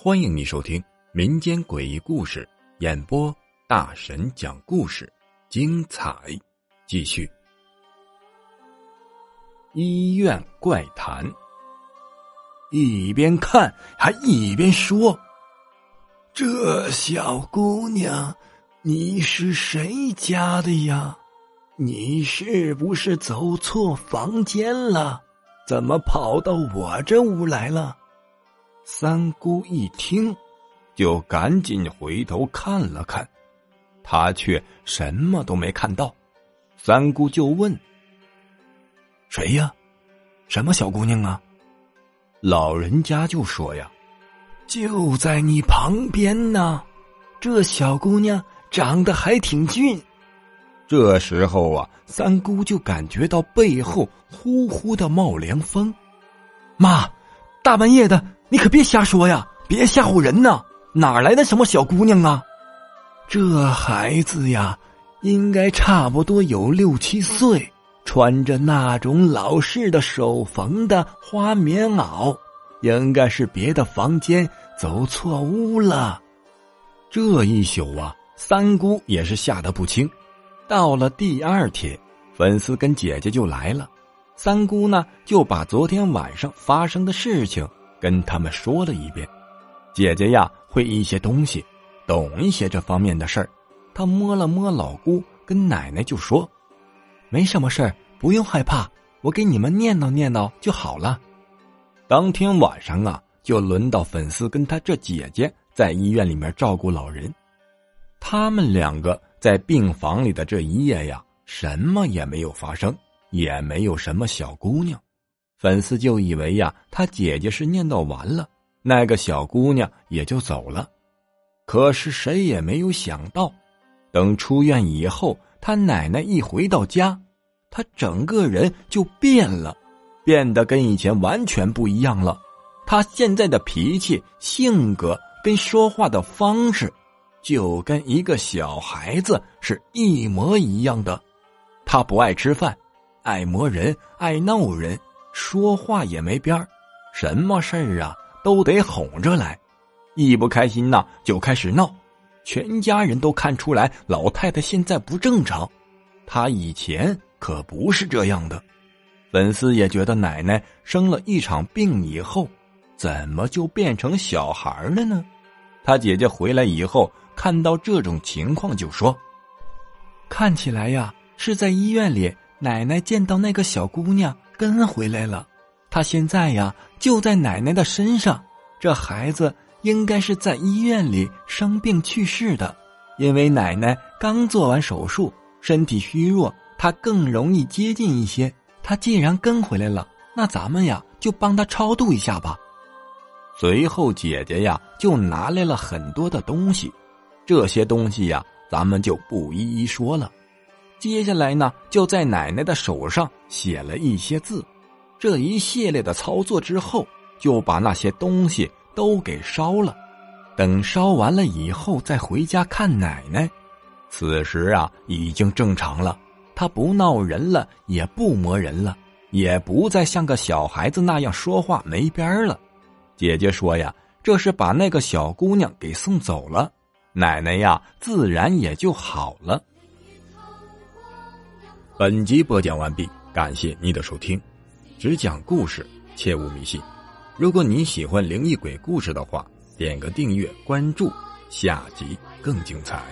欢迎你收听民间诡异故事演播，大神讲故事，精彩继续。医院怪谈，一边看还一边说：“这小姑娘，你是谁家的呀？你是不是走错房间了？怎么跑到我这屋来了？”三姑一听，就赶紧回头看了看，他却什么都没看到。三姑就问：“谁呀？什么小姑娘啊？”老人家就说：“呀，就在你旁边呢。这小姑娘长得还挺俊。”这时候啊，三姑就感觉到背后呼呼的冒凉风。妈，大半夜的。你可别瞎说呀！别吓唬人呐！哪来的什么小姑娘啊？这孩子呀，应该差不多有六七岁，穿着那种老式的手缝的花棉袄，应该是别的房间走错屋了。这一宿啊，三姑也是吓得不轻。到了第二天，粉丝跟姐姐就来了，三姑呢就把昨天晚上发生的事情。跟他们说了一遍，姐姐呀会一些东西，懂一些这方面的事儿。她摸了摸老姑跟奶奶，就说：“没什么事儿，不用害怕，我给你们念叨念叨就好了。”当天晚上啊，就轮到粉丝跟他这姐姐在医院里面照顾老人。他们两个在病房里的这一夜呀，什么也没有发生，也没有什么小姑娘。粉丝就以为呀，他姐姐是念叨完了，那个小姑娘也就走了。可是谁也没有想到，等出院以后，他奶奶一回到家，他整个人就变了，变得跟以前完全不一样了。他现在的脾气、性格跟说话的方式，就跟一个小孩子是一模一样的。他不爱吃饭，爱磨人，爱闹人。说话也没边儿，什么事儿啊都得哄着来，一不开心呐就开始闹，全家人都看出来老太太现在不正常，她以前可不是这样的。粉丝也觉得奶奶生了一场病以后，怎么就变成小孩了呢？他姐姐回来以后看到这种情况就说：“看起来呀是在医院里，奶奶见到那个小姑娘。”跟回来了，她现在呀就在奶奶的身上。这孩子应该是在医院里生病去世的，因为奶奶刚做完手术，身体虚弱，她更容易接近一些。她既然跟回来了，那咱们呀就帮她超度一下吧。随后，姐姐呀就拿来了很多的东西，这些东西呀咱们就不一一说了。接下来呢，就在奶奶的手上写了一些字。这一系列的操作之后，就把那些东西都给烧了。等烧完了以后，再回家看奶奶。此时啊，已经正常了，他不闹人了，也不磨人了，也不再像个小孩子那样说话没边了。姐姐说呀，这是把那个小姑娘给送走了，奶奶呀，自然也就好了。本集播讲完毕，感谢您的收听，只讲故事，切勿迷信。如果你喜欢灵异鬼故事的话，点个订阅关注，下集更精彩。